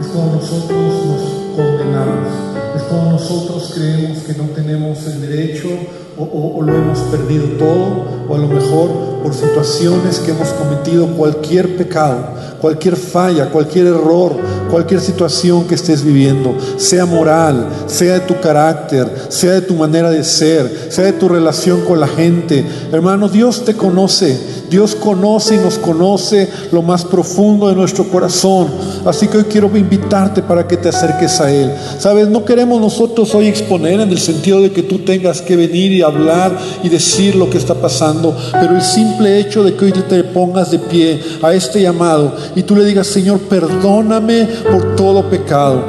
es cuando nosotros nos condenamos, es cuando nosotros creemos que no tenemos el derecho o, lo hemos perdido todo, o a lo mejor por situaciones que hemos cometido cualquier pecado, cualquier falla, cualquier error, cualquier situación que estés viviendo, sea moral, sea de tu carácter, sea de tu manera de ser, sea de tu relación con la gente. Hermano, Dios te conoce. Dios conoce y nos conoce lo más profundo de nuestro corazón. Así que hoy quiero invitarte para que te acerques a Él. Sabes, no queremos nosotros hoy exponer en el sentido de que tú tengas que venir y hablar y decir lo que está pasando, pero el simple hecho de que hoy te pongas de pie a este llamado y tú le digas, Señor, perdóname por todo pecado.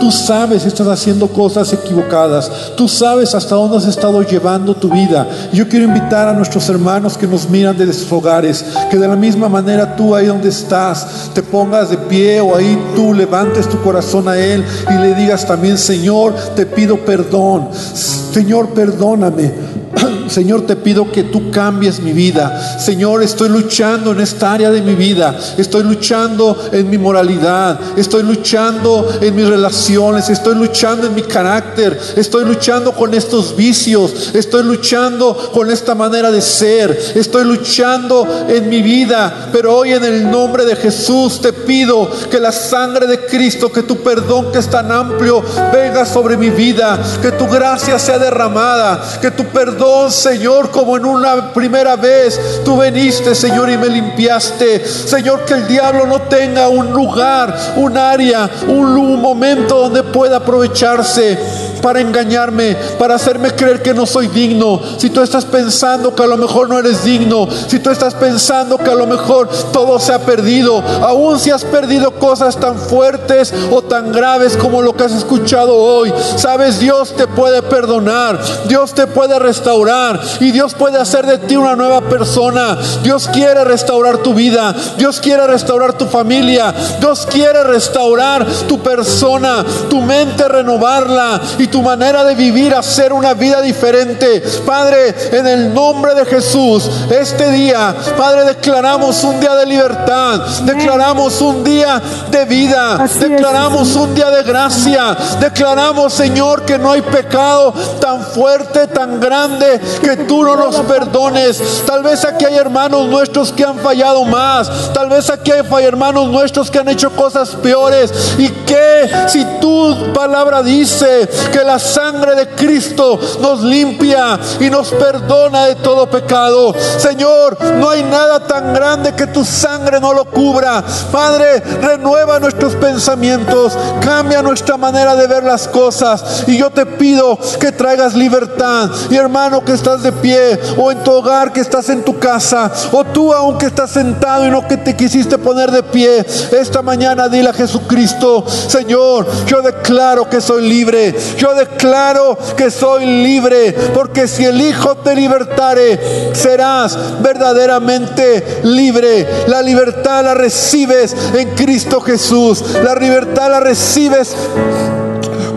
Tú, sabes, estás haciendo cosas equivocadas. Tú sabes hasta dónde has estado llevando tu vida. Yo quiero invitar a nuestros hermanos que nos miran desde hogares, que de la misma manera tú ahí donde estás, te pongas de pie o ahí tú levantes tu corazón a Él y le digas también, Señor, te pido perdón, Señor, perdóname. Señor, te pido que tú cambies mi vida. Señor, estoy luchando en esta área de mi vida. Estoy luchando en mi moralidad. Estoy luchando en mis relaciones. Estoy luchando en mi carácter. Estoy luchando con estos vicios. Estoy luchando con esta manera de ser. Estoy luchando en mi vida. Pero hoy en el nombre de Jesús te pido que la sangre de Cristo, que tu perdón que es tan amplio, venga sobre mi vida. Que tu gracia sea derramada. Que tu perdón Señor, como en una primera vez tú veniste, Señor, y me limpiaste. Señor, que el diablo no tenga un lugar, un área, un, momento donde pueda aprovecharse para engañarme, para hacerme creer que no soy digno. Si tú estás pensando que a lo mejor no eres digno, si tú estás pensando que a lo mejor todo se ha perdido, aún si has perdido cosas tan fuertes o tan graves como lo que has escuchado hoy, sabes, Dios te puede perdonar, Dios te puede restaurar y Dios puede hacer de ti una nueva persona. Dios quiere restaurar tu vida, Dios quiere restaurar tu familia, Dios quiere restaurar tu persona, tu mente, renovarla y tu manera de vivir, hacer una vida diferente. Padre, en el nombre de Jesús, este día, Padre, declaramos un día de libertad, declaramos un día de vida, declaramos un día de gracia, declaramos, Señor, que no hay pecado tan fuerte, tan grande, que tú no nos perdones. Tal vez aquí hay hermanos nuestros que han fallado más, tal vez aquí hay hermanos nuestros que han hecho cosas peores y que si tu palabra dice que la sangre de Cristo nos limpia y nos perdona de todo pecado. Señor, no hay nada tan grande que tu sangre no lo cubra. Padre, renueva nuestros pensamientos, cambia nuestra manera de ver las cosas. Y yo te pido que traigas libertad. Y hermano que estás de pie, o en tu hogar, que estás en tu casa, o tú aunque estás sentado y no que te quisiste poner de pie, esta mañana dile a Jesucristo, Señor, yo declaro que soy libre. Declaro que soy libre, porque si el Hijo te libertare, serás verdaderamente libre. La libertad la recibes en Cristo Jesús. La libertad la recibes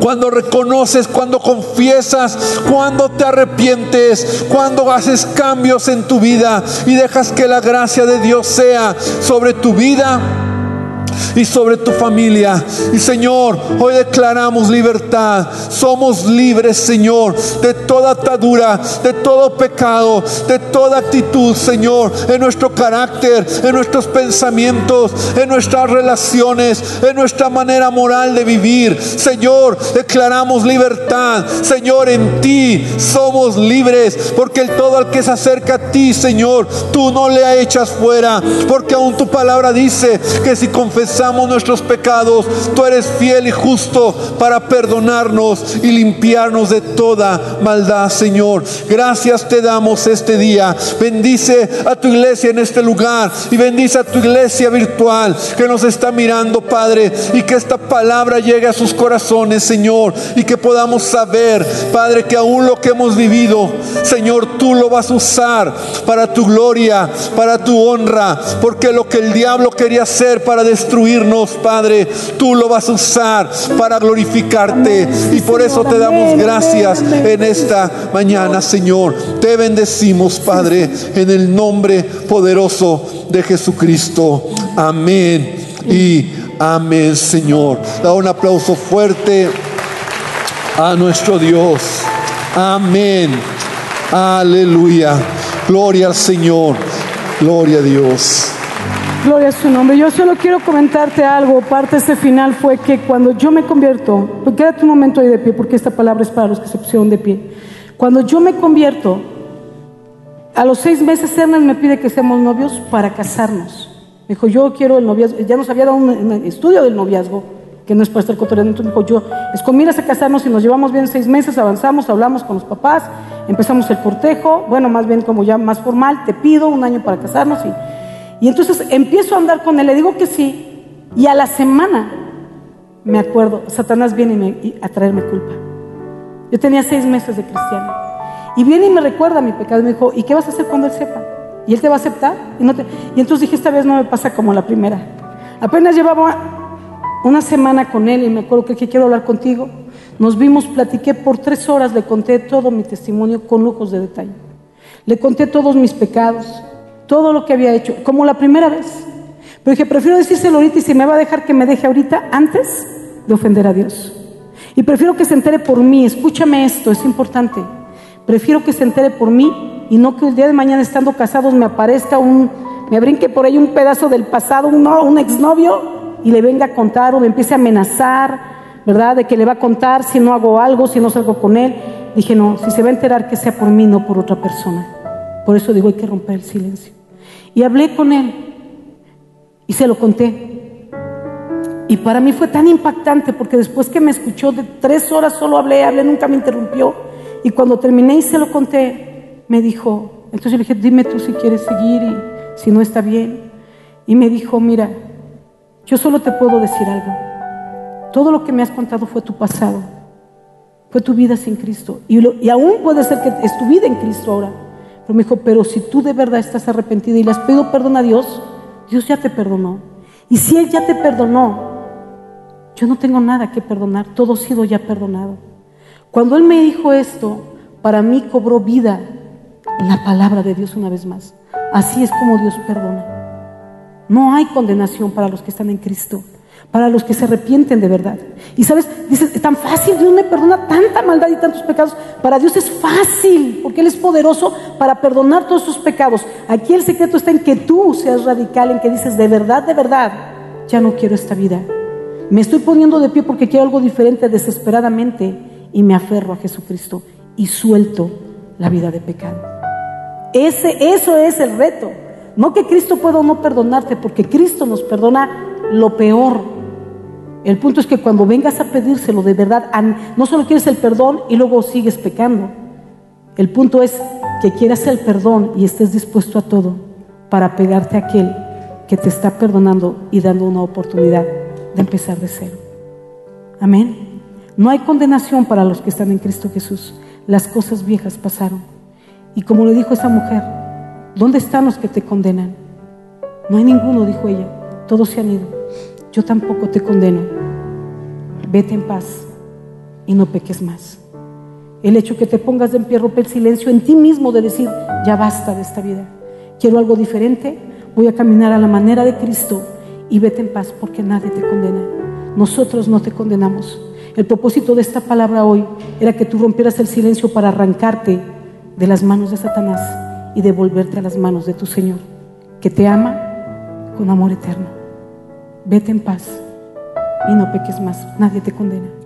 cuando reconoces, cuando confiesas, cuando te arrepientes, cuando haces cambios en tu vida y dejas que la gracia de Dios sea sobre tu vida y sobre tu familia. Y Señor, hoy declaramos libertad. Somos libres, Señor, de toda atadura, de todo pecado, de toda actitud, Señor, en nuestro carácter, en nuestros pensamientos, en nuestras relaciones, en nuestra manera moral de vivir. Señor, declaramos libertad. Señor, en ti somos libres, porque el todo al que se acerca a ti, Señor, tú no le echas fuera, porque aún tu palabra dice que si confesamos nuestros pecados, tú eres fiel y justo para perdonarnos y limpiarnos de toda maldad, Señor. Gracias te damos este día. Bendice a tu iglesia en este lugar y bendice a tu iglesia virtual que nos está mirando, Padre, y que esta palabra llegue a sus corazones, Señor, y que podamos saber, Padre, que aún lo que hemos vivido, Señor, tú lo vas a usar para tu gloria, para tu honra, porque lo que el diablo quería hacer para destruirnos, Padre, tú lo vas a usar para glorificarte. Y por eso te damos gracias en esta mañana, Señor. Te bendecimos, Padre, en el nombre poderoso de Jesucristo. Amén. Y amén, Señor. Da un aplauso fuerte a nuestro Dios. Amén. Aleluya. Gloria al Señor. Gloria a Dios. Gloria a su nombre. Yo solo quiero comentarte algo. Parte de este final fue que cuando yo me convierto, quédate un momento ahí de pie, porque esta palabra es para los que se pusieron de pie. Cuando yo me convierto, a los seis meses Ernest me pide que seamos novios para casarnos. Dijo, yo quiero el noviazgo. Ya nos había dado un, estudio del noviazgo, que no es para estar cotorreando. Entonces me dijo, yo, es con a casarnos y nos llevamos bien seis meses, avanzamos, hablamos con los papás, empezamos el cortejo, bueno, más bien como ya más formal, te pido un año para casarnos y y entonces empiezo a andar con él, le digo que sí, y a la semana me acuerdo, Satanás viene y a traerme culpa. Yo tenía seis meses de cristiano. Y viene y me recuerda mi pecado y me dijo, ¿y qué vas a hacer cuando él sepa? ¿Y él te va a aceptar? Y, no te... y entonces dije, esta vez no me pasa como la primera. Apenas llevaba una semana con él y me acuerdo que, que quiero hablar contigo. Nos vimos, platiqué por tres horas, le conté todo mi testimonio con lujos de detalle. Le conté todos mis pecados, todo lo que había hecho, como la primera vez. Pero dije, prefiero decírselo ahorita y si me va a dejar que me deje ahorita antes de ofender a Dios. Y prefiero que se entere por mí, escúchame esto, es importante. Prefiero que se entere por mí y no que el día de mañana estando casados me aparezca un, me brinque por ahí un pedazo del pasado, un, un exnovio y le venga a contar o me empiece a amenazar, ¿verdad? De que le va a contar si no hago algo, si no salgo con él. Dije, no, si se va a enterar que sea por mí, no por otra persona. Por eso digo, hay que romper el silencio. Y hablé con él y se lo conté. Y para mí fue tan impactante porque después que me escuchó de tres horas solo hablé, hablé, nunca me interrumpió. Y cuando terminé y se lo conté, me dijo, entonces yo le dije, dime tú si quieres seguir y si no está bien. Y me dijo, mira, yo solo te puedo decir algo. Todo lo que me has contado fue tu pasado, fue tu vida sin Cristo. Y, y aún puede ser que es tu vida en Cristo ahora. Pero me dijo, pero si tú de verdad estás arrepentida y le has pedido perdón a Dios, Dios ya te perdonó. Y si Él ya te perdonó, yo no tengo nada que perdonar, todo ha sido ya perdonado. Cuando Él me dijo esto, para mí cobró vida la palabra de Dios una vez más. Así es como Dios perdona. No hay condenación para los que están en Cristo para los que se arrepienten de verdad. Y sabes, dices, es tan fácil, Dios me perdona tanta maldad y tantos pecados. Para Dios es fácil, porque Él es poderoso para perdonar todos sus pecados. Aquí el secreto está en que tú seas radical, en que dices, de verdad, de verdad, ya no quiero esta vida. Me estoy poniendo de pie porque quiero algo diferente desesperadamente y me aferro a Jesucristo y suelto la vida de pecado. Ese, eso es el reto. No que Cristo pueda no perdonarte, porque Cristo nos perdona lo peor el punto es que cuando vengas a pedírselo de verdad, no solo quieres el perdón y luego sigues pecando. El punto es que quieras el perdón y estés dispuesto a todo para pegarte a aquel que te está perdonando y dando una oportunidad de empezar de cero. Amén. No hay condenación para los que están en Cristo Jesús. Las cosas viejas pasaron. Y como le dijo esa mujer, ¿dónde están los que te condenan? No hay ninguno, dijo ella. Todos se han ido yo tampoco te condeno. Vete en paz y no peques más. El hecho que te pongas de en pie rompe el silencio en ti mismo de decir, ya basta de esta vida. Quiero algo diferente, voy a caminar a la manera de Cristo y vete en paz porque nadie te condena. Nosotros no te condenamos. El propósito de esta palabra hoy era que tú rompieras el silencio para arrancarte de las manos de Satanás y devolverte a las manos de tu Señor, que te ama con amor eterno. Vete en paz y no peques más. Nadie te condena.